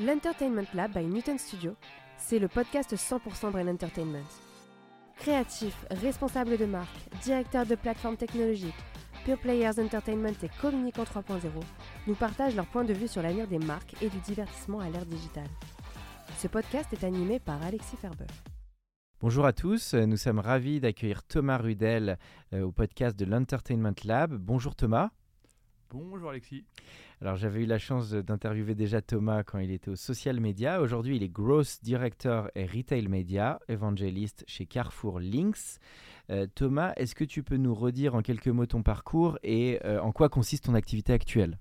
L'Entertainment Lab by Newton Studio, c'est le podcast 100% Brain Entertainment. Créatifs, responsables de marque, directeurs de plateformes technologiques, Pure Players Entertainment et Communicant 3.0 nous partagent leur point de vue sur l'avenir des marques et du divertissement à l'ère digitale. Ce podcast est animé par Alexis Ferber. Bonjour à tous, nous sommes ravis d'accueillir Thomas Rudel euh, au podcast de l'Entertainment Lab. Bonjour Thomas. Bonjour Alexis. Alors j'avais eu la chance d'interviewer déjà Thomas quand il était au social media. Aujourd'hui il est Growth Director et Retail Media, évangéliste chez Carrefour Links. Euh, Thomas, est-ce que tu peux nous redire en quelques mots ton parcours et euh, en quoi consiste ton activité actuelle?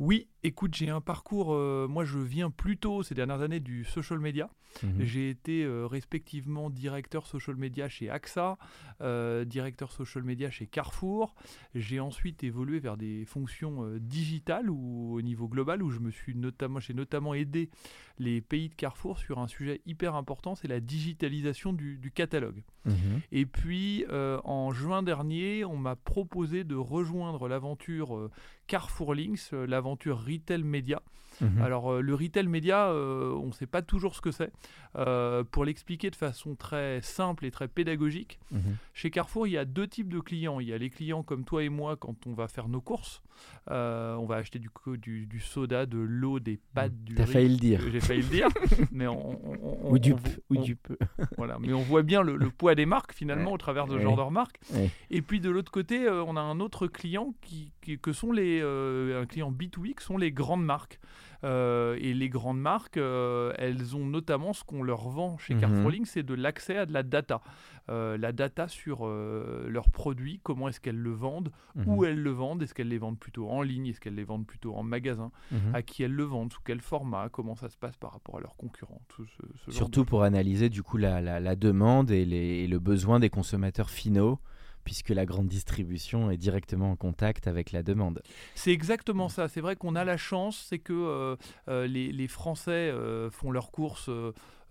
Oui, écoute, j'ai un parcours, euh, moi je viens plutôt ces dernières années du social media. Mhm. J'ai été euh, respectivement directeur social media chez AXA, euh, directeur social media chez Carrefour. J'ai ensuite évolué vers des fonctions digitales ou au niveau global où je me suis notamment, j'ai notamment aidé les pays de Carrefour sur un sujet hyper important, c'est la digitalisation du, du catalogue. Mhm. Et puis en juin dernier, on m'a proposé de rejoindre l'aventure Carrefour Links, l'aventure Retail Media. Mhm. Alors euh, le retail média, euh, on ne sait pas toujours ce que c'est. Euh, pour l'expliquer de façon très simple et très pédagogique, Mhm. chez Carrefour, il y a deux types de clients. Il y a les clients comme toi et moi quand on va faire nos courses. On va acheter du, co- du, du soda, de l'eau, des pâtes, du T'as failli le dire. J'ai failli le dire, mais on, on- on- Ou du, on- p- on- ou du peu. voilà. Mais on voit bien le, le poids des marques finalement au travers de ce Ouais. genre de remarques. Ouais. Et puis de l'autre côté, on a un autre client qui, qui- que sont les euh, un client B2B, que sont les grandes marques. Euh, et les grandes marques, euh, elles ont notamment ce qu'on leur vend chez Mhm. Carrefour c'est de l'accès à de la data. Euh, la data sur leurs produits, comment est-ce qu'elles le vendent, où Mhm. elles le vendent, est-ce qu'elles les vendent plutôt en ligne, est-ce qu'elles les vendent plutôt en magasin, Mhm. à qui elles le vendent, sous quel format, comment ça se passe par rapport à leurs concurrents. tout ce- ce genre Surtout pour analyser du coup la, la- la demande et, les- et le besoin des consommateurs finaux, puisque la grande distribution est directement en contact avec la demande. C'est exactement ça. C'est vrai qu'on a la chance, c'est que euh, euh, les, les Français euh, font leurs courses.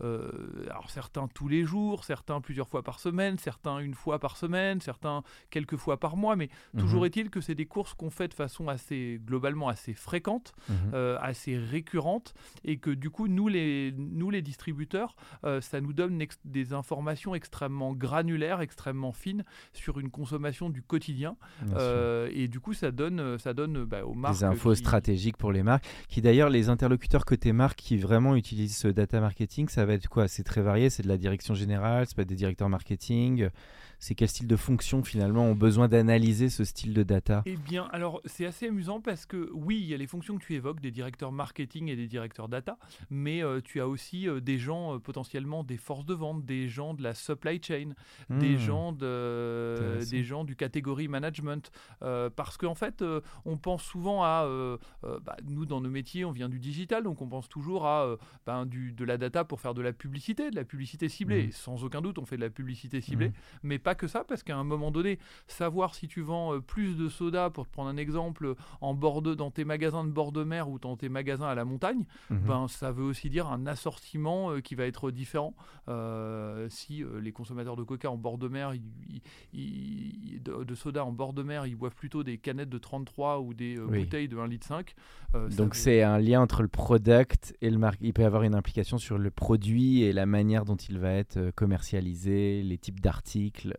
Euh, alors certains tous les jours, certains plusieurs fois par semaine, certains une fois par semaine, certains quelques fois par mois, mais toujours Mhm. est-il que c'est des courses qu'on fait de façon assez globalement assez fréquente, Mhm. euh, assez récurrente, et que du coup nous les nous les distributeurs, euh, ça nous donne des informations extrêmement granulaires, extrêmement fines sur une consommation du quotidien, euh, et du coup ça donne ça donne bah, aux marques des infos qui- stratégiques pour les marques, qui d'ailleurs les interlocuteurs côté marque qui vraiment utilisent ce data marketing, ça C'est très varié, c'est de la direction générale, ça peut des directeurs marketing, c'est quel style de fonction finalement ont besoin d'analyser ce style de data? Eh bien, alors c'est assez amusant parce que oui, il y a les fonctions que tu évoques, des directeurs marketing et des directeurs data, mais euh, tu as aussi euh, des gens euh, potentiellement des forces de vente, des gens de la supply chain, des Hmm. gens de, des gens du catégorie management, parce qu'en fait, euh, on pense souvent à bah, nous dans nos métiers, on vient du digital, donc on pense toujours à ben, du, de la data pour faire de la publicité, de la publicité ciblée. Et Sans aucun doute, on fait de la publicité ciblée, Mhm. mais pas que ça, parce qu'à un moment donné, savoir si tu vends euh, plus de soda, pour te prendre un exemple, en bord de, dans tes magasins de bord de mer ou dans tes magasins à la montagne, Mhm. ben, ça veut aussi dire un assortiment euh, qui va être différent. Euh, si les consommateurs de coca en bord de mer, ils- ils- ils- de, de soda en bord de mer, ils boivent plutôt des canettes de 33 ou des Oui. bouteilles de 1,5 litre. euh, ça Donc veut- c'est un lien entre le product et le marque. Il peut y avoir une implication sur le produit et la manière dont il va être commercialisé, les types d'articles.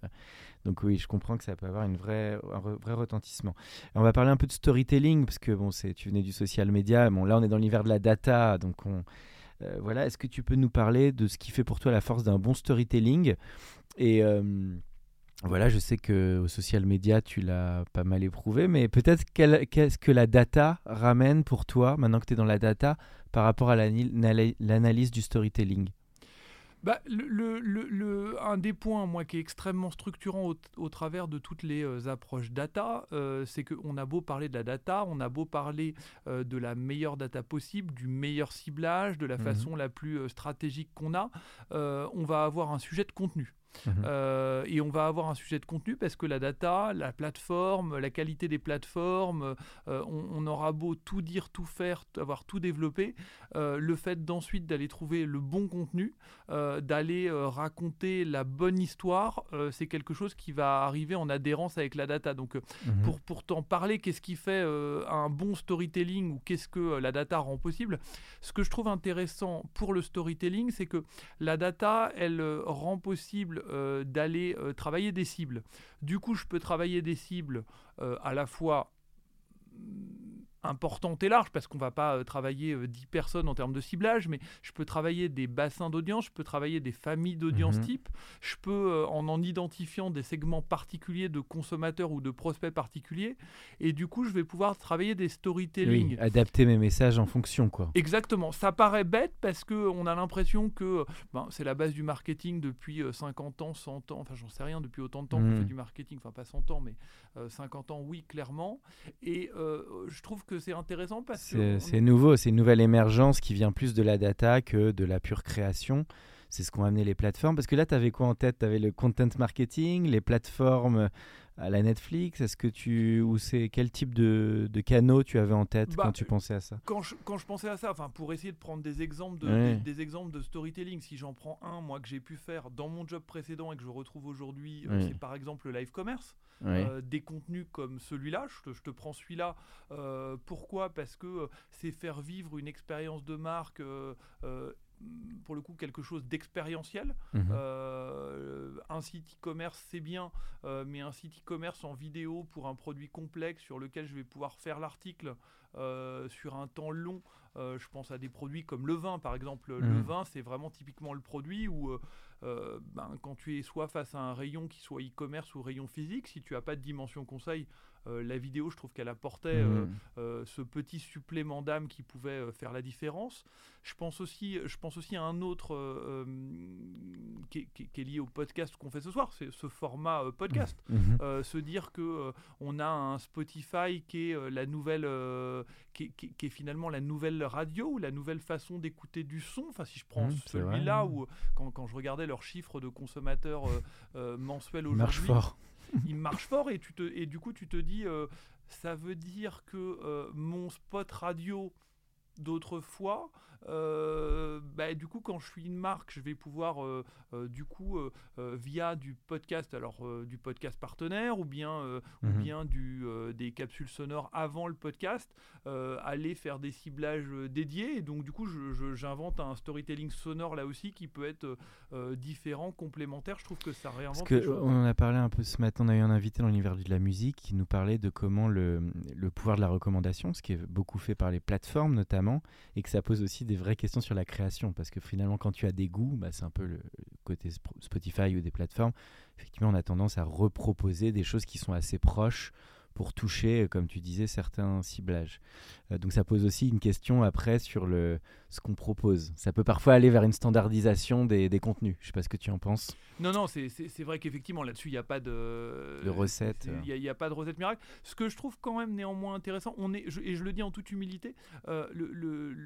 Donc oui, je comprends que ça peut avoir une vraie, un vrai retentissement. On va parler un peu de storytelling parce que bon, tu venais du social media. Bon, là on est dans l'univers de la data, donc on euh, voilà. Est-ce que tu peux nous parler de ce qui fait pour toi la force d'un bon storytelling? Et euh, voilà, je sais que au social media, tu l'as pas mal éprouvé, mais peut-être qu'est-ce que la data ramène pour toi, maintenant que tu es dans la data, par rapport à l'analyse du storytelling? Bah, le, le, Un des points, moi, qui est extrêmement structurant au, travers de toutes les euh, approches data, euh, c'est qu'on a beau parler de la data, on a beau parler euh, de la meilleure data possible, du meilleur ciblage, de la mmh façon la plus stratégique qu'on a, on va avoir un sujet de contenu. Mhm. Euh, et on va avoir un sujet de contenu parce que la data, la plateforme, la qualité des plateformes, euh, on, aura beau tout dire, tout faire, avoir tout développé, euh, le fait d'ensuite d'aller trouver le bon contenu, d'aller raconter la bonne histoire, c'est quelque chose qui va arriver en adhérence avec la data. Donc mhm. pour, pour t'en parler, qu'est-ce qui fait un bon storytelling ou qu'est-ce que la data rend possible? Ce que je trouve intéressant pour le storytelling, c'est que la data, elle rend possible euh, d'aller euh, travailler des cibles. Du coup, je peux travailler des cibles euh, à la fois importante et large parce qu'on va pas euh, travailler 10 euh, personnes en termes de ciblage, mais je peux travailler des bassins d'audience, je peux travailler des familles d'audience mhm. type, je peux euh, en en identifiant des segments particuliers de consommateurs ou de prospects particuliers, et du coup je vais pouvoir travailler des storytelling. adapter mes messages en fonction quoi. Exactement, ça paraît bête parce que on a l'impression que ben, c'est la base du marketing depuis 50 ans, 100 ans, enfin j'en sais rien depuis autant de temps qu'on fait mhm. du marketing, enfin pas 100 ans mais 50 ans oui clairement, et je trouve que c'est intéressant parce que. C'est nouveau, c'est une nouvelle émergence qui vient plus de la data que de la pure création. C'est ce qu'ont amené les plateformes. Parce que là, tu avais quoi en tête? Tu avais le content marketing, les plateformes à la Netflix Est-ce que tu ou c'est quel type de, de, canaux tu avais en tête bah, quand tu pensais à ça? quand je, quand je, pensais à ça, enfin pour essayer de prendre des exemples de, des, exemples de storytelling, si j'en prends un moi que j'ai pu faire dans mon job précédent et que je retrouve aujourd'hui, euh, c'est par exemple le live commerce. Euh, des contenus comme celui-là, je te, je te prends celui-là. Euh, pourquoi? Parce que c'est faire vivre une expérience de marque Mm, pour le coup quelque chose d'expérientiel. Mhm. Euh, un site e-commerce, c'est bien, euh, mais un site e-commerce en vidéo pour un produit complexe sur lequel je vais pouvoir faire l'article euh, sur un temps long. je pense à des produits comme le vin, par exemple. Le mhm. vin, c'est vraiment typiquement le produit où ben, quand tu es soit face à un rayon qui soit e-commerce ou rayon physique, si tu n'as pas de dimension conseil, la vidéo, je trouve qu'elle apportait euh, mmh. euh, ce petit supplément d'âme qui pouvait faire la différence. Je pense aussi, je pense aussi à un autre qui, est lié au podcast qu'on fait ce soir, c'est ce format podcast. Mmh. Mmh. se dire que on a un Spotify qui est la nouvelle, qui, est finalement la nouvelle radio ou la nouvelle façon d'écouter du son. Enfin, si je prends celui-là, ou quand, quand, je regardais leurs chiffres de consommateurs mensuels aujourd'hui il marche fort et, tu te, et du coup tu te dis euh, ça veut dire que euh, mon spot radio d'autrefois euh, bah, du coup, quand je suis une marque, je vais pouvoir, euh, euh, du coup, via du podcast, alors du podcast partenaire ou bien, ou mhm. bien du, des capsules sonores avant le podcast, aller faire des ciblages dédiés. Et donc, du coup, j'invente un storytelling sonore là aussi qui peut être différent, complémentaire. Je trouve que ça réinvente. Parce que on en a parlé un peu ce matin. On a eu un invité dans l'univers de la musique qui nous parlait de comment le, le pouvoir de la recommandation, ce qui est beaucoup fait par les plateformes notamment, et que ça pose aussi des vraies questions sur la création parce que finalement, quand tu as des goûts, bah, c'est un peu le côté Spotify ou des plateformes. Effectivement, on a tendance à reproposer des choses qui sont assez proches pour toucher, euh, comme tu disais, certains ciblages. Euh, donc ça pose aussi une question après sur le, ce qu'on propose. Ça peut parfois aller vers une standardisation des, des contenus. Je ne sais pas ce que tu en penses. Non, non, c'est vrai qu'effectivement là-dessus, il n'y a pas de, de recette. Il n'y a, pas de recette miracle. Ce que je trouve quand même néanmoins intéressant, on est, et je le dis en toute humilité, euh, le,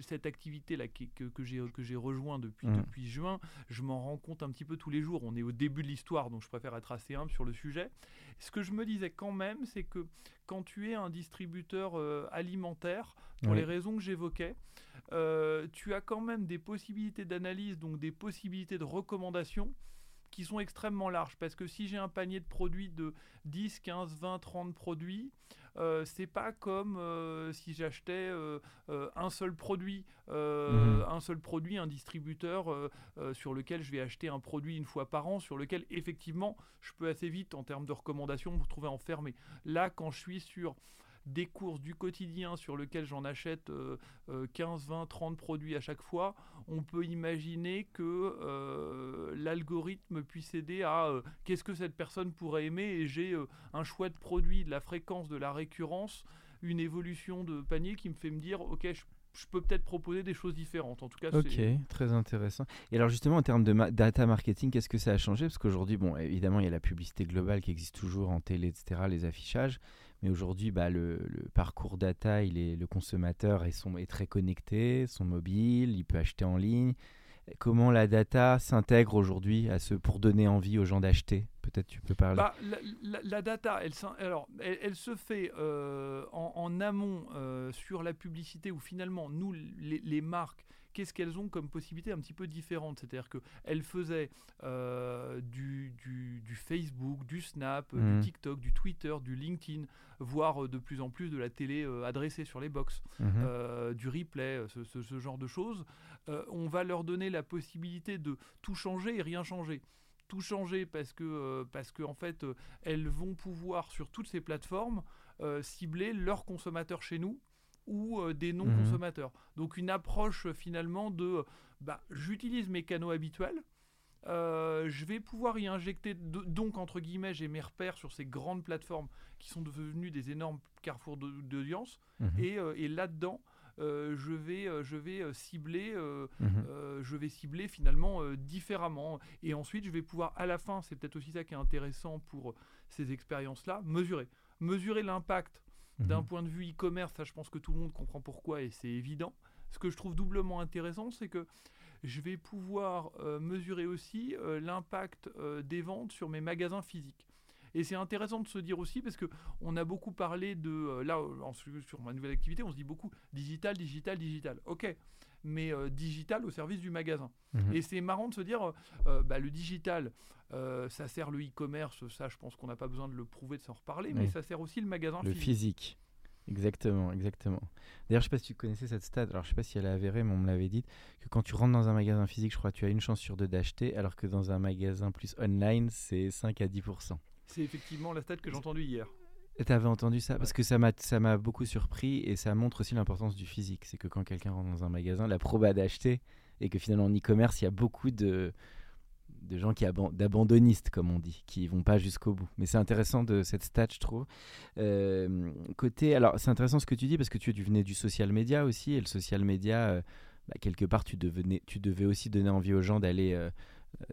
cette activité-là que, que j'ai rejoint depuis, mmh. depuis juin, je m'en rends compte un petit peu tous les jours. On est au début de l'histoire, donc je préfère être assez humble sur le sujet. Ce que je me disais quand même, c'est que quand tu es un distributeur euh, alimentaire, pour les raisons que j'évoquais, euh, tu as quand même des possibilités d'analyse, donc des possibilités de recommandation qui sont extrêmement larges. Parce que si j'ai un panier de produits de 10, 15, 20, 30 produits, euh, c'est pas comme euh, si j'achetais euh, un seul produit, mhm. un seul produit, un distributeur sur lequel je vais acheter un produit une fois par an, sur lequel effectivement je peux assez vite en termes de recommandations me trouver enfermé. Là, quand je suis sur des courses du quotidien sur lequel j'en achète 15, 20, 30 produits à chaque fois, on peut imaginer que euh, l'algorithme puisse aider à euh, qu'est-ce que cette personne pourrait aimer et j'ai euh, un choix de produit, de la fréquence, de la récurrence, une évolution de panier qui me fait me dire ok je peux peut-être proposer des choses différentes. En tout cas, Ok, très intéressant. Et alors justement, en termes de data marketing, qu'est-ce que ça a changé? Parce qu'aujourd'hui, bon, évidemment, il y a la publicité globale qui existe toujours en télé, etc., les affichages. Mais aujourd'hui, bah, le, parcours data, le consommateur est, très connecté, son mobile, il peut acheter en ligne. Comment la data s'intègre aujourd'hui pour donner envie aux gens d'acheter? Peut-être tu peux parler. Bah, la, data, elle, alors, elle, se fait euh, en, amont euh, sur la publicité où finalement, nous, les marques, qu'est-ce qu'elles ont comme possibilités un petit peu différentes C'est-à-dire qu'elles faisaient euh, du, du, Facebook, du Snap, du mhm. TikTok, du Twitter, du LinkedIn, voire euh, de plus en plus de la télé euh, adressée sur les box, mhm. du replay, ce, genre de choses. on va leur donner la possibilité de tout changer et rien changer tout changer parce que parce que en fait elles vont pouvoir sur toutes ces plateformes cibler leurs consommateurs chez nous ou euh, des non-consommateurs. Mhm. Donc une approche euh, finalement de bah, j'utilise mes canaux habituels, euh, je vais pouvoir y injecter, donc entre guillemets, j'ai mes repères sur ces grandes plateformes qui sont devenues des énormes carrefours d'audience, mhm. et, là-dedans, je vais, je vais cibler, mhm. je vais cibler finalement différemment, et ensuite je vais pouvoir à la fin, c'est peut-être aussi ça qui est intéressant pour ces expériences-là, mesurer, mesurer l'impact d'un mhm. point de vue e-commerce, ça je pense que tout le monde comprend pourquoi et c'est évident. Ce que je trouve doublement intéressant, c'est que je vais pouvoir euh, mesurer aussi euh, l'impact euh, des ventes sur mes magasins physiques. Et c'est intéressant de se dire aussi, parce que on a beaucoup parlé de, là, sur ma nouvelle activité, on se dit beaucoup digital, digital, digital. Ok, mais euh, digital au service du magasin. Mhm. Et c'est marrant de se dire, euh, bah, le digital, euh, ça sert le e-commerce, ça je pense qu'on n'a pas besoin de le prouver, de s'en reparler, mais ça sert aussi le magasin le physique. Exactement, exactement. D'ailleurs, je sais pas si tu connaissais cette stat, alors je sais pas si elle est avérée, mais on me l'avait dit, que quand tu rentres dans un magasin physique, je crois que tu as une chance sur deux d'acheter, alors que dans un magasin plus online, c'est 5 à 10%. C'est effectivement la stat que j'ai entendue hier. Tu avais entendu ça? Parce que ça m'a, ça m'a beaucoup surpris et ça montre aussi l'importance du physique. C'est que quand quelqu'un rentre dans un magasin, la proba d'acheter et que finalement en e-commerce, il y a beaucoup de, de gens qui d'abandonnistes, comme on dit, qui vont pas jusqu'au bout. Mais c'est intéressant de cette stat, je trouve. Euh, côté, alors c'est intéressant ce que tu dis parce que tu, venais du social media aussi et le social media, euh, bah, quelque part, tu, devenais, tu devais aussi donner envie aux gens d'aller euh,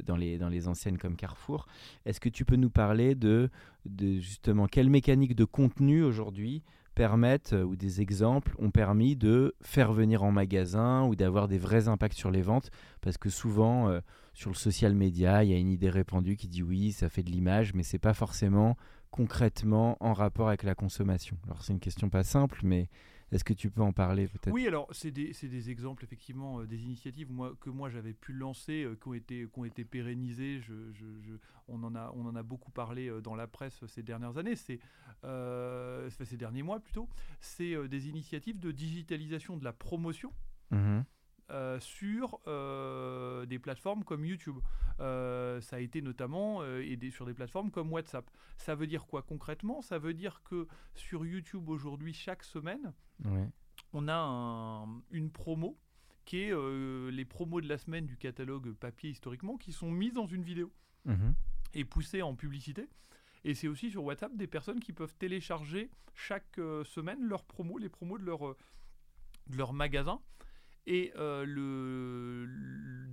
dans les, dans les enseignes comme Carrefour. Est-ce que tu peux nous parler de, de justement quelles mécaniques de contenu aujourd'hui permettent euh, ou des exemples ont permis de faire venir en magasin ou d'avoir des vrais impacts sur les ventes? Parce que souvent euh, sur le social media il y a une idée répandue qui dit oui ça fait de l'image mais c'est pas forcément concrètement en rapport avec la consommation alors c'est une question pas simple mais est-ce que tu peux en parler peut-être? Oui, alors c'est des, des, exemples effectivement euh, des initiatives moi, que moi j'avais pu lancer, euh, qui, ont été, qui ont été pérennisées. Je, je, on, en a, on en a beaucoup parlé euh, dans la presse ces dernières années, c'est ces derniers mois plutôt. C'est des initiatives de digitalisation de la promotion. Mmh euh, sur euh, des plateformes comme YouTube. Euh, ça a été notamment aidé sur des plateformes comme WhatsApp. Ça veut dire quoi concrètement? Ça veut dire que sur YouTube aujourd'hui, chaque semaine, on a une promo qui est les promos de la semaine du catalogue papier historiquement qui sont mises dans une vidéo mhm. et poussées en publicité. Et c'est aussi sur WhatsApp des personnes qui peuvent télécharger chaque semaine leurs promos, les promos de leur, de leur magasin. Et euh, le,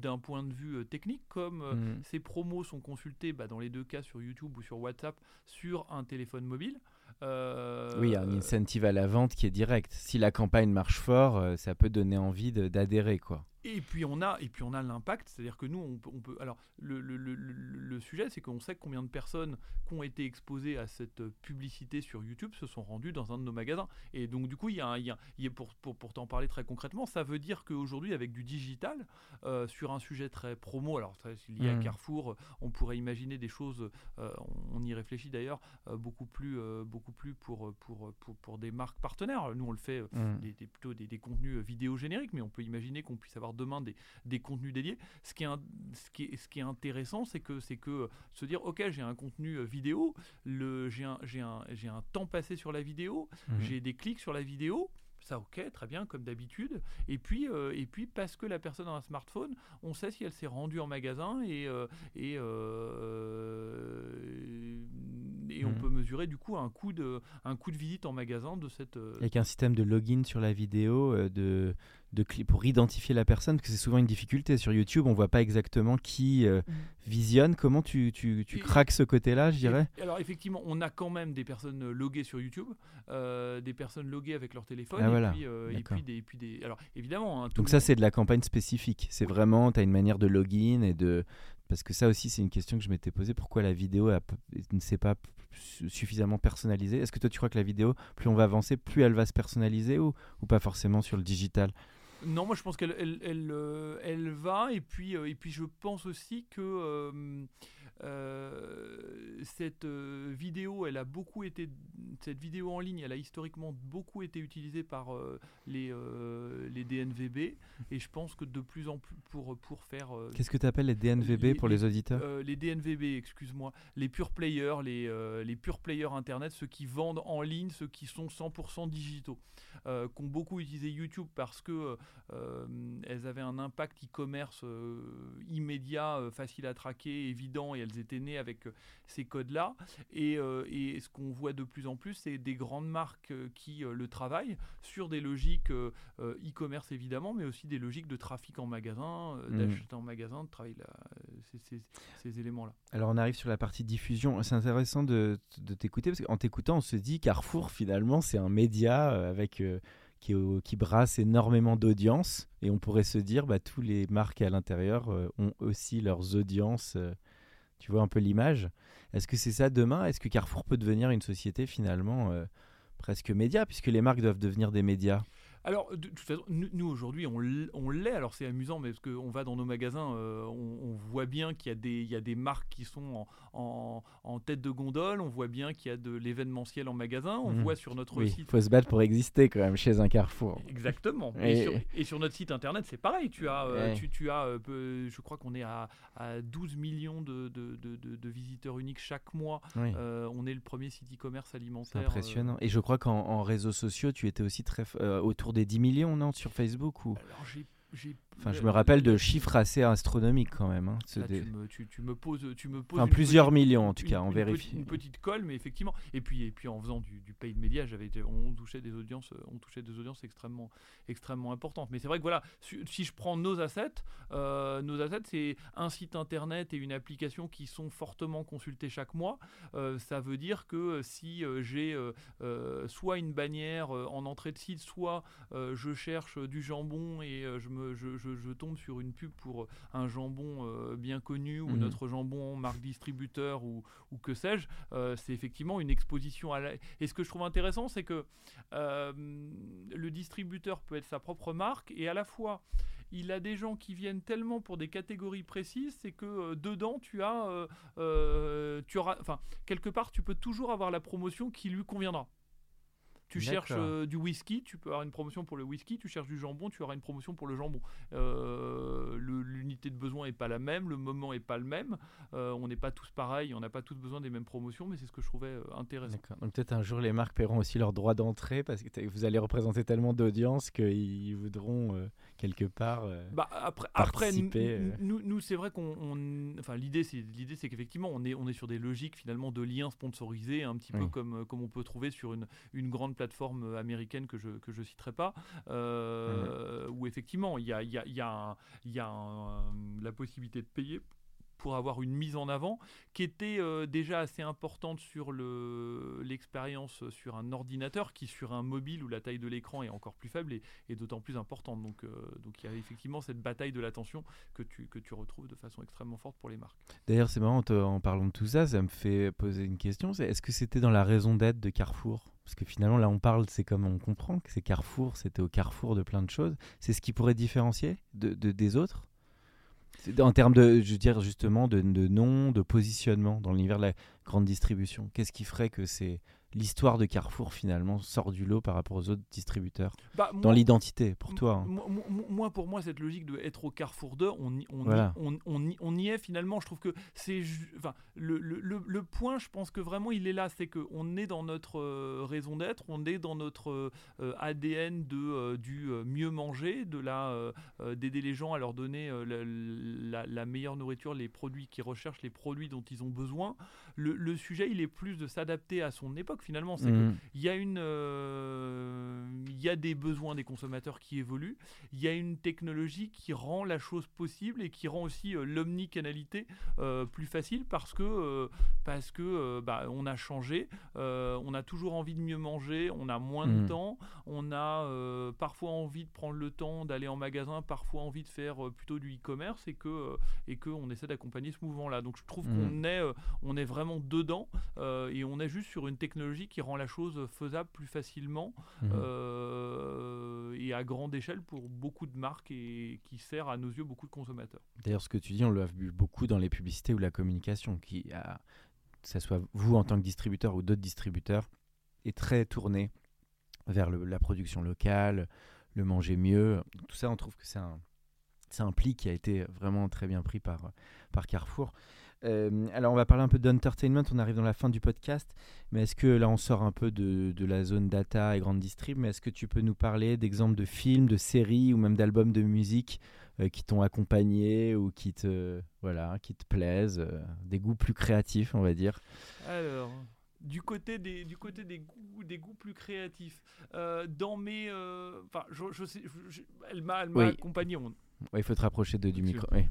d'un point de vue euh, technique, comme euh, mm. ces promos sont consultés bah, dans les deux cas sur YouTube ou sur WhatsApp sur un téléphone mobile. oui, il y a un incentive à la vente qui est direct. Si la campagne marche fort, ça peut donner envie d'adhérer, quoi. Et puis on a, et puis on a l'impact, c'est-à-dire que nous, on, on peut. Alors, le, le, le, le sujet, c'est qu'on sait combien de personnes qui ont été exposées à cette publicité sur YouTube se sont rendues dans un de nos magasins. Et donc, du coup, il y a, il y a, il y a pour, pour, pour t'en parler très concrètement, ça veut dire qu'aujourd'hui, avec du digital, euh, sur un sujet très promo, alors lié à mmh. Carrefour, on pourrait imaginer des choses, euh, on y réfléchit d'ailleurs, euh, beaucoup plus, beaucoup plus pour, pour, pour, pour, des marques partenaires. Nous, on le fait des, plutôt des, des contenus vidéo génériques, mais on peut imaginer qu'on puisse avoir demain des, des contenus dédiés. Ce qui est, ce qui est, ce qui est intéressant, c'est que, c'est que se dire, ok, j'ai un contenu euh, vidéo, j'ai un, un, un temps passé sur la vidéo, mhm. j'ai des clics sur la vidéo, ça ok, très bien, comme d'habitude. Et puis, euh, et puis parce que la personne a un smartphone, on sait si elle s'est rendue en magasin et, euh, et et on Mhm. peut mesurer du coup un coût de, un coût de visite en magasin de cette. euh, Avec un système de login sur la vidéo euh, de, de pour identifier la personne, parce que c'est souvent une difficulté. Sur YouTube, on voit pas exactement qui euh, visionne. Comment tu, tu, tu craques ce côté-là, je dirais? Alors effectivement, on a quand même des personnes euh, loguées sur YouTube, euh, des personnes loguées avec leur téléphone, Ah, et, voilà. puis, euh, et D'accord. puis des, et puis des. Alors évidemment, hein, Donc ça, c'est de la campagne spécifique. C'est vraiment, tu as une manière de login et de... Parce que ça aussi, c'est une question que je m'étais posée. Pourquoi la vidéo a ne s'est pas suffisamment personnalisée? Est-ce que toi, tu crois que la vidéo, plus on va avancer, plus elle va se personnaliser ou, ou pas forcément sur le digital? Non, moi je pense qu'elle elle, elle, euh, va et puis euh, et puis je pense aussi que euh, cette euh, vidéo, elle a beaucoup été cette vidéo en ligne, elle a historiquement beaucoup été utilisée par euh, les les DNVB et je pense que de plus en plus pour pour faire Qu'est-ce que tu appelles les DNVB Les- pour les- auditeurs les DNVB, excuse-moi, les pure players, les, les pure players internet, ceux qui vendent en ligne, ceux qui sont 100% digitaux, euh, qui ont beaucoup utilisé YouTube parce que elles avaient un impact e-commerce immédiat, facile à traquer, évident, et elles étaient nées avec euh, ces codes-là. Et, euh, et ce qu'on voit de plus en plus, c'est des grandes marques euh, qui le travaillent sur des logiques e-commerce évidemment, mais aussi des logiques de trafic en magasin, Mhm. d'acheter en magasin, de travailler là, ces, ces- ces éléments-là. Alors on arrive sur la partie diffusion. C'est intéressant de, de t'écouter parce qu'en t'écoutant, on se dit Carrefour finalement c'est un média avec euh, qui, qui brasse énormément d'audience et on pourrait se dire bah tous les marques à l'intérieur euh, ont aussi leurs audiences. euh, tu vois un peu l'image. Est-ce que c'est ça demain? Est-ce que Carrefour peut devenir une société finalement euh, presque média? Puisque les marques doivent devenir des médias Alors, de toute façon, nous, nous, aujourd'hui, on l'est. Alors, c'est amusant, mais parce qu'on va dans nos magasins, euh, on, on voit bien qu'il y, a des- il y a des marques qui sont en, en- en tête de gondole. On voit bien qu'il y a de l'événementiel en magasin. On Mhm. voit sur notre Oui, site. faut se battre pour exister quand même chez un Carrefour. Exactement. Et- Et, sur, et sur notre site internet, c'est pareil. Tu as, euh, Ouais. tu, tu as euh, je crois qu'on est à, à 12 millions de, de- de- de- de visiteurs uniques chaque mois. Oui. Euh, on est le premier site e-commerce alimentaire. impressionnant. Et je crois qu'en en réseaux sociaux, tu étais aussi très autour des 10 millions, non, sur Facebook ou alors, j'ai- Enfin, je euh, me rappelle de chiffres assez astronomiques quand même. hein, c'est là, des- tu, me, tu- tu me poses, tu me poses Enfin, plusieurs petite- millions en tout une- cas, on une vérifie. petite- Une petite colle, mais effectivement. Et puis, et puis en faisant du, du paid media, j'avais, on touchait des audiences, euh, on touchait des audiences extrêmement, extrêmement importantes. Mais c'est vrai que voilà, si, si je prends nos assets, euh, nos assets, c'est un site internet et une application qui sont fortement consultés chaque mois. Euh, ça veut dire que si j'ai euh, soit une bannière en entrée de site, soit je cherche du jambon et je, me, je, je- je tombe sur une pub pour un jambon euh, bien connu ou Mhm. notre jambon marque distributeur ou, ou que sais-je, euh, c'est effectivement une exposition à la... Et ce que je trouve intéressant, c'est que euh, le distributeur peut être sa propre marque et à la fois il a des gens qui viennent tellement pour des catégories précises, c'est que euh, dedans tu as, euh, euh, tu auras, enfin quelque part tu peux toujours avoir la promotion qui lui conviendra. Tu cherches euh, du whisky, tu peux avoir une promotion pour le whisky. Tu cherches du jambon, tu auras une promotion pour le jambon. Euh, L'unité de besoin est pas la même, le moment est pas le même. Euh, on n'est pas tous pareils, on n'a pas tous besoin des mêmes promotions, mais c'est ce que je trouvais euh, intéressant. Donc peut-être un jour les marques paieront aussi leur droit d'entrée parce que vous allez représenter tellement d'audience qu'ils voudront quelque part. euh, Bah, après, après nous, participer, euh. nous, c'est vrai qu'on, on- enfin, l'idée, c'est, l'idée, c'est qu'effectivement, on est, on est sur des logiques finalement de liens sponsorisés, un petit peu comme, comme on peut trouver sur une, une grande plateforme euh, américaine que je, que je citerai pas, euh, où effectivement, il y a, il y a, il y a, un- y a un- la possibilité de payer pour avoir une mise en avant qui était euh, déjà assez importante sur le, l'expérience sur un ordinateur qui sur un mobile où la taille de l'écran est encore plus faible et, d'autant plus importante. Donc, euh, donc il y a effectivement cette bataille de l'attention que tu, que tu retrouves de façon extrêmement forte pour les marques. D'ailleurs, c'est marrant en parlant de tout ça, ça me fait poser une question. Est-ce que c'était dans la raison d'être de Carrefour? Parce que finalement, là, on parle, c'est comme on comprend que c'est Carrefour, c'était au carrefour de plein de choses. C'est ce qui pourrait différencier de, de- des autres? En termes de, je veux dire, justement, de, de nom, de positionnement dans l'univers de la grande distribution. Qu'est-ce qui ferait que c'est l'histoire de Carrefour finalement sort du lot par rapport aux autres distributeurs Bah, dans l'identité pour toi hein. Moi, pour moi, cette logique de être au carrefour d'eux, on, y- on, Voilà. on, on y, est finalement. Je trouve que c'est. Enfin, le, le, le, le point, je pense que vraiment, il est là. C'est qu'on est dans notre euh, raison d'être, on est dans notre euh, euh, ADN de, euh, du mieux manger, de la d'aider les gens à leur donner la, la- la meilleure nourriture, les produits qu'ils recherchent, les produits dont ils ont besoin. Le sujet, il est plus de s'adapter à son époque finalement. C'est il y a une, euh, il y a des besoins des consommateurs qui évoluent. Il y a une technologie qui rend la chose possible et qui rend aussi euh, l'omnicanalité euh, plus facile parce que euh, parce que bah, on a changé. on a toujours envie de mieux manger. On a moins de Mhm. temps. On a parfois envie de prendre le temps d'aller en magasin. Parfois envie de faire plutôt du e-commerce et que et que on essaie d'accompagner ce mouvement-là. Donc je trouve Mhm. qu'on est on est vraiment dedans et on est juste sur une technologie qui rend la chose faisable plus facilement Mhm. euh, et à grande échelle pour beaucoup de marques et qui sert à nos yeux beaucoup de consommateurs. D'ailleurs, ce que tu dis, on l'a vu beaucoup dans les publicités ou la communication, qui a, que ce soit vous en tant que distributeur ou d'autres distributeurs, est très tourné vers le- la production locale, le manger mieux. Tout ça, on trouve que c'est un, pli qui a été vraiment très bien pris par, par Carrefour. Euh, alors, on va parler un peu d'entertainment. On arrive dans la fin du podcast. Mais est-ce que là, on sort un peu de, de la zone data et grande distrib Mais est-ce que tu peux nous parler d'exemples de films, de séries ou même d'albums de musique euh, qui t'ont accompagné ou qui te, voilà, qui te plaisent euh, Des goûts plus créatifs, on va dire? Alors, du côté des, du côté des goûts, des goûts plus créatifs, euh, dans mes, euh, enfin, je, je sais, je- je- elle m'a, Oui. accompagné. on- Ouais, il faut te rapprocher de, du micro. oui.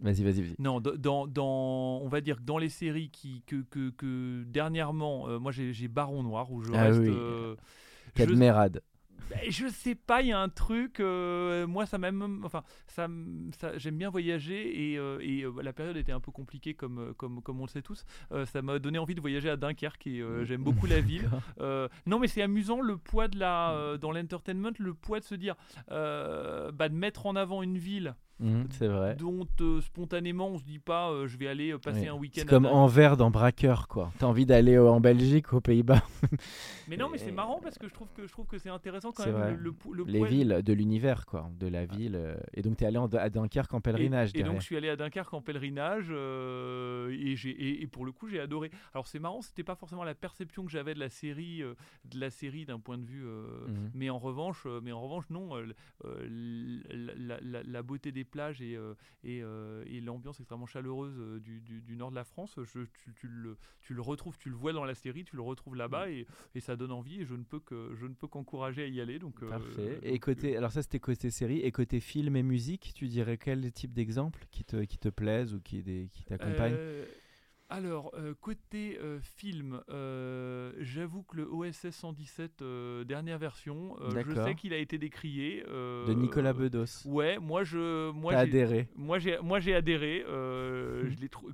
Vas-y, vas-y, vas-y. Non, dans, dans, on va dire que dans les séries qui, que, que, que dernièrement, euh, moi j'ai, Baron Noir où je Ah reste. oui. euh, Cadmerade. Ben, je sais pas, il y a un truc. euh, moi, ça m'a même. Enfin, ça, ça- j'aime bien voyager et, euh, et, la période était un peu compliquée, comme, comme, comme on le sait tous. Ça m'a donné envie de voyager à Dunkerque et j'aime beaucoup la ville. Non, mais c'est amusant le poids de la. dans l'entertainment, le poids de se dire. bah, de mettre en avant une ville Mhm, c'est vrai. dont euh, spontanément on se dit pas euh, je vais aller euh, passer un week-end C'est à comme Dun- Anvers dans Braqueur, quoi. T'as envie d'aller euh, en Belgique, aux Pays-Bas. Mais non, mais c'est Et- marrant parce que je trouve que, je trouve que c'est intéressant quand même vrai. le, le, Les villes de l'univers, quoi. De la ville. euh, Et donc, t'es allé en- à Dunkerque en Et, pèlerinage. et donc derrière. je suis allé à Dunkerque en pèlerinage euh, et, j'ai, et, et pour le coup j'ai adoré. Alors c'est marrant, c'était pas forcément la perception que j'avais de la série, euh, de la série d'un point de vue. euh, Mhm. Mais en revanche, mais en revanche non, euh, euh, la- la beauté des plages et, euh, et, euh, et l'ambiance extrêmement chaleureuse euh, du, du- du nord de la France, je- tu, tu le, tu le retrouves, tu le vois dans la série, tu le retrouves là-bas Mm. et, et ça donne envie et je ne peux que je ne peux qu'encourager à y aller. Donc euh, Parfait. donc, Et côté, alors ça c'était côté série. Et côté film et musique, tu dirais quel type d'exemple qui te, qui te plaisent ou qui, des- qui t'accompagnent Euh, alors, euh, côté euh, film, euh, j'avoue que le OSS 117, euh, dernière version, je sais qu'il a été décrié. De Nicolas Bedos. Ouais, moi je. Moi, T'as j'ai- adhéré. moi j'ai moi j'ai adhéré je l'ai trou-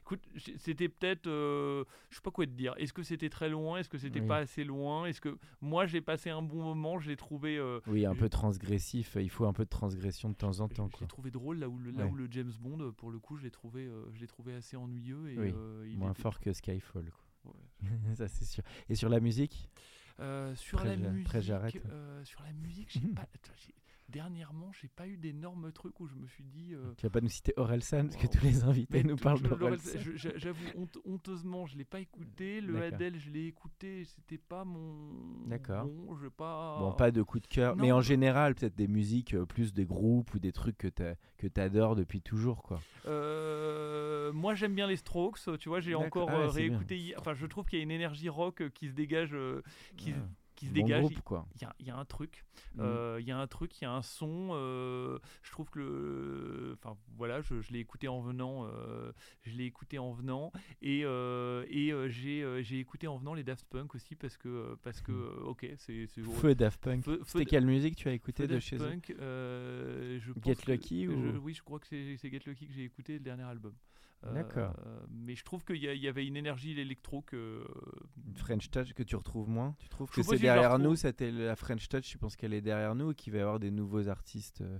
écoute c'était peut-être je sais pas quoi te dire est-ce que c'était très loin? Est-ce que c'était Oui. pas assez loin? Est-ce que moi j'ai passé un bon moment je l'ai trouvé Oui, un je- peu transgressif. Il faut un peu de transgression de temps en temps. je l'ai trouvé drôle là où le, là Ouais. où le James Bond pour le coup je l'ai trouvé je l'ai trouvé assez ennuyeux et Oui, il Moins était- fort que Skyfall. Quoi. ouais. ça c'est sûr. Et sur la musique? Euh, sur la musique, j'arrête. euh, sur la musique, j'ai pas. Dernièrement, j'ai pas eu d'énormes trucs où je me suis dit. euh, Tu vas pas nous citer Orelsan parce que tous les invités mais nous parlent le- le- d'Orelsan. J'avoue, honte- honteusement, je l'ai pas écouté. Le. Adele, je l'ai écouté. C'était pas mon. D'accord. Bon, je pas. Bon, pas de coup de cœur, mais en général, peut-être des musiques, euh, plus des groupes ou des trucs que tu adores depuis toujours, quoi. Euh, moi, j'aime bien les Strokes. Tu vois, j'ai encore Ah ouais, euh, réécouté. Enfin, je trouve qu'il y a une énergie rock qui se dégage, qui. Qui se Bon dégage. Il y y a un truc. Mhm. Euh, Il y a un truc, il y a un son. euh, je trouve que le, enfin voilà, je, je l'ai écouté en venant, euh, je l'ai écouté en venant, et, et j'ai j'ai écouté en venant les Daft Punk aussi parce que parce que euh, ok, c'est c'est Feu Daft Punk. C'était quelle musique tu as écouté de Daft chez eux Punk, euh, je Get pense que- Lucky je- ou- oui, je crois que c'est Get Lucky que j'ai écouté le dernier album. Euh, D'accord. mais je trouve qu'il y, y avait une énergie l'électro que French Touch que tu retrouves moins Tu trouves Je que c'est derrière nous C'était la French Touch, je pense qu'elle est derrière nous et qu'il va y avoir des nouveaux artistes euh,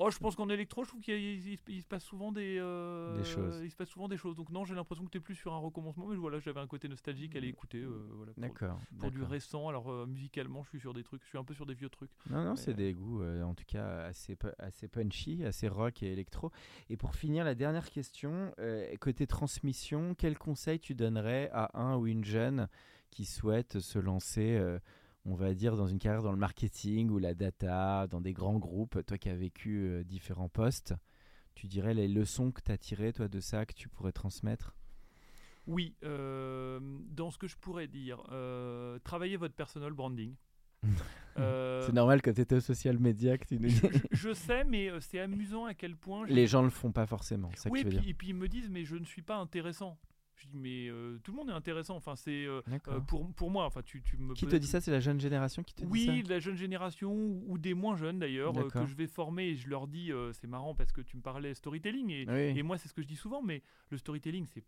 Oh, je pense qu'en électro, je trouve qu'il il, il- il se passe souvent des, euh, Des choses. Il se passe souvent des choses. Donc non, j'ai l'impression que tu es plus sur un recommencement, mais voilà, j'avais un côté nostalgique à aller écouter. euh, voilà, D'accord. Pour, du récent, alors euh, musicalement, je suis sur des trucs, je suis un peu sur des vieux trucs. Non, non, c'est euh, des goûts en tout cas assez, assez punchy, assez rock et électro. Et pour finir, la dernière question, côté transmission, quel conseil tu donnerais à un ou une jeune qui souhaite se lancer, on va dire, dans une carrière dans le marketing ou la data, dans des grands groupes, toi qui as vécu euh, différents postes tu dirais les leçons que tu as tirées, toi, de ça, que tu pourrais transmettre? Oui, euh, dans ce que je pourrais dire, euh, travaillez votre personal branding. Euh, C'est normal quand tu étais au social media que tu nous je, je sais, mais c'est amusant à quel point. Les gens le font pas forcément, ça oui, que et tu veux puis, dire. et puis ils me disent, mais je ne suis pas intéressant. Je dis, mais euh, tout le monde est intéressant. Enfin, c'est euh, euh, pour, pour moi. Enfin, tu, tu me Qui te dit ça? C'est la jeune génération qui te dit ça? Oui, la jeune génération ou ou des moins jeunes d'ailleurs, euh, que je vais former et je leur dis, c'est marrant parce que tu me parlais storytelling et, Oui. et moi c'est ce que je dis souvent, mais le storytelling c'est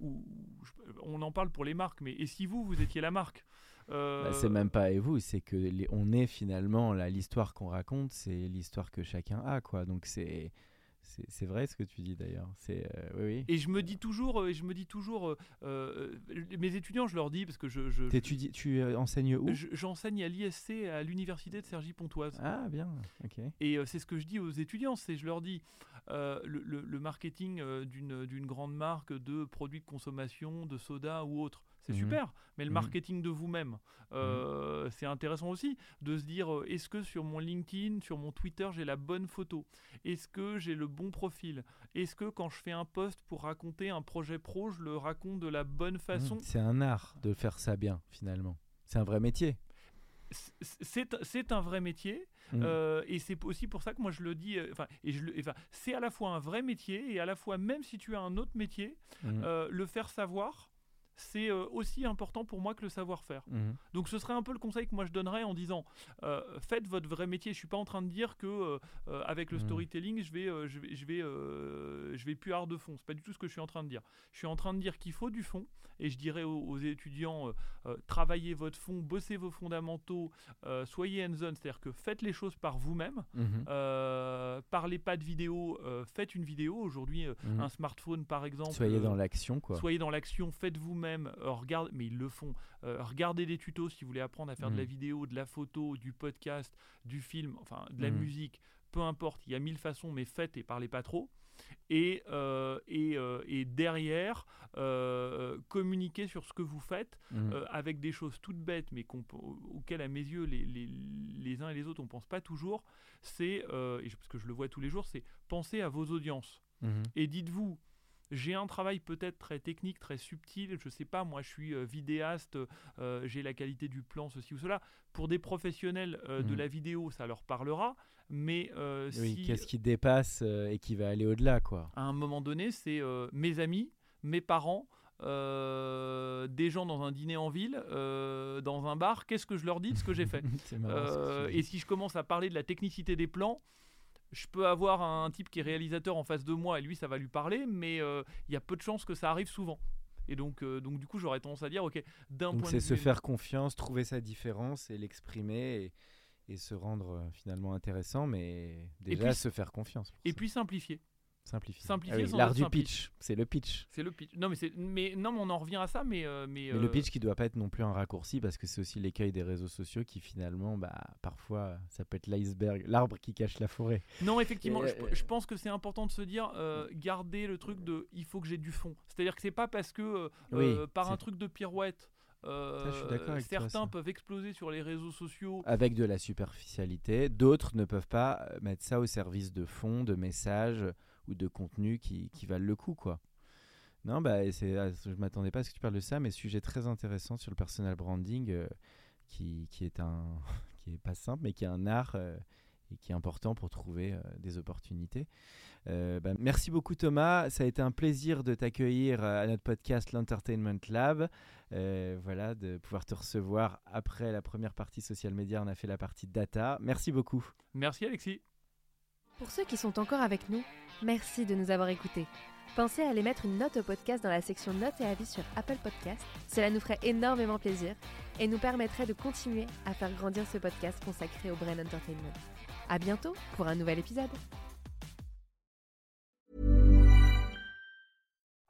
ou je- on en parle pour les marques, mais et si vous vous étiez la marque? Euh, Bah, c'est même pas et vous, c'est que les- on est finalement là l'histoire qu'on raconte, c'est l'histoire que chacun a quoi. Donc c'est c'est vrai ce que tu dis d'ailleurs. C'est euh, oui oui. Et je me dis toujours, euh, je me dis toujours, euh, mes étudiants, je leur dis parce que je, je- T'étudies- tu enseignes où? Je- j'enseigne à l'ISC à l'université de Cergy-Pontoise. Ah bien, ok. Et c'est ce que je dis aux étudiants, c'est je leur dis euh, le, le- le marketing d'une d'une grande marque de produits de consommation, de soda ou autre, c'est Mhm. super. Mais le Mhm. marketing de vous-même, euh, c'est intéressant aussi de se dire euh, est-ce que sur mon LinkedIn, sur mon Twitter, j'ai la bonne photo? Est-ce que j'ai le bon profil? Est-ce que quand je fais un post pour raconter un projet pro, je le raconte de la bonne façon? C'est un art de faire ça bien finalement. C'est un vrai métier. C'est un vrai métier. Mmh. Euh, et c'est aussi pour ça que moi je le dis, euh, enfin, et je le- enfin, c'est à la fois un vrai métier et à la fois, même si tu as un autre métier, Mmh. euh, le faire savoir, c'est euh, aussi important pour moi que le savoir-faire. Mmh. Donc ce serait un peu le conseil que moi je donnerais en disant, euh, faites votre vrai métier. Je suis pas en train de dire que euh, avec le Mhm. storytelling, je vais, euh, je vais, je vais, je vais plus art de fond. C'est pas du tout ce que je suis en train de dire. Je suis en train de dire qu'il faut du fond. Et je dirais aux, aux étudiants, travaillez votre fond, bossez vos fondamentaux, soyez hands-on, c'est-à-dire que faites les choses par vous-même. Mmh. Parlez pas de vidéo, faites une vidéo. Aujourd'hui, Mmh. un smartphone par exemple. Soyez dans l'action quoi. Soyez dans l'action, faites vous-même, euh, regardez, mais ils le font. Euh, regardez des tutos si vous voulez apprendre à faire de la Mhm. vidéo, de la photo, du podcast, du film, enfin de la Mhm. musique, peu importe, il y a mille façons, mais faites et parlez pas trop. Et, euh, et, euh, et derrière, euh, communiquez sur ce que vous faites Mmh. euh, avec des choses toutes bêtes, mais auxquelles à mes yeux les, les, les uns et les autres on pense pas toujours. C'est, et parce que je le vois tous les jours, c'est penser à vos audiences Mmh. et dites-vous, j'ai un travail peut-être très technique, très subtil, je sais pas, moi je suis euh, vidéaste, euh, j'ai la qualité du plan, ceci ou cela. Pour des professionnels euh, de Mhm. la vidéo, ça leur parlera, mais euh, Oui, si qu'est-ce qui dépasse et qui va aller au-delà quoi. à un moment donné, c'est mes amis, mes parents, euh, des gens dans un dîner en ville, euh, dans un bar, qu'est-ce que je leur dis de ce que j'ai fait Euh, et si je commence à parler de la technicité des plans, je peux avoir un type qui est réalisateur en face de moi et lui, ça va lui parler, mais euh, il y a peu de chances que ça arrive souvent. Et donc, euh, donc du coup, j'aurais tendance à dire, ok, d'un point c'est se faire confiance, trouver sa différence et l'exprimer et, et se rendre euh, finalement intéressant, mais déjà puis- se faire confiance. Et ça. puis simplifier. Simplifier. simplifier sans L'art du pitch, c'est le pitch. C'est le pitch. Non, mais, c'est- mais, non, mais on en revient à ça, mais... euh, mais, Mais le euh, pitch qui doit pas être non plus un raccourci parce que c'est aussi l'écueil des réseaux sociaux qui finalement, bah, parfois, ça peut être l'iceberg, l'arbre qui cache la forêt. Non, effectivement, je, je pense que c'est important de se dire, euh, garder le truc de il faut que j'ai du fond. C'est-à-dire que c'est pas parce que euh, Oui, euh, par un truc de pirouette, euh, Ça, je suis d'accord avec toi, certains peuvent exploser sur les réseaux sociaux. Avec de la superficialité, d'autres ne peuvent pas mettre ça au service de fond, de messages ou de contenu qui, qui valent le coup, quoi. Non, bah, c'est, ah, je m'attendais pas à ce que tu parles de ça, mais sujet très intéressant sur le personal branding, euh, qui, qui est un, qui est pas simple, mais qui est un art euh, et qui est important pour trouver euh, des opportunités. Bah, merci beaucoup Thomas, ça a été un plaisir de t'accueillir à notre podcast l'Entertainment Lab. Voilà, de pouvoir te recevoir après la première partie social media, on a fait la partie data. Merci beaucoup. Merci Alexis. Pour ceux qui sont encore avec nous, merci de nous avoir écoutés. Pensez à aller mettre une note au podcast dans la section notes et avis sur Apple Podcast. Cela nous ferait énormément plaisir et nous permettrait de continuer à faire grandir ce podcast consacré au Brain Entertainment. À bientôt pour un nouvel épisode.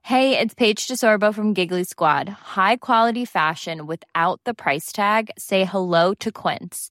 Hey, it's Paige DeSorbo from Giggly Squad. High quality fashion without the price tag. Say hello to Quince.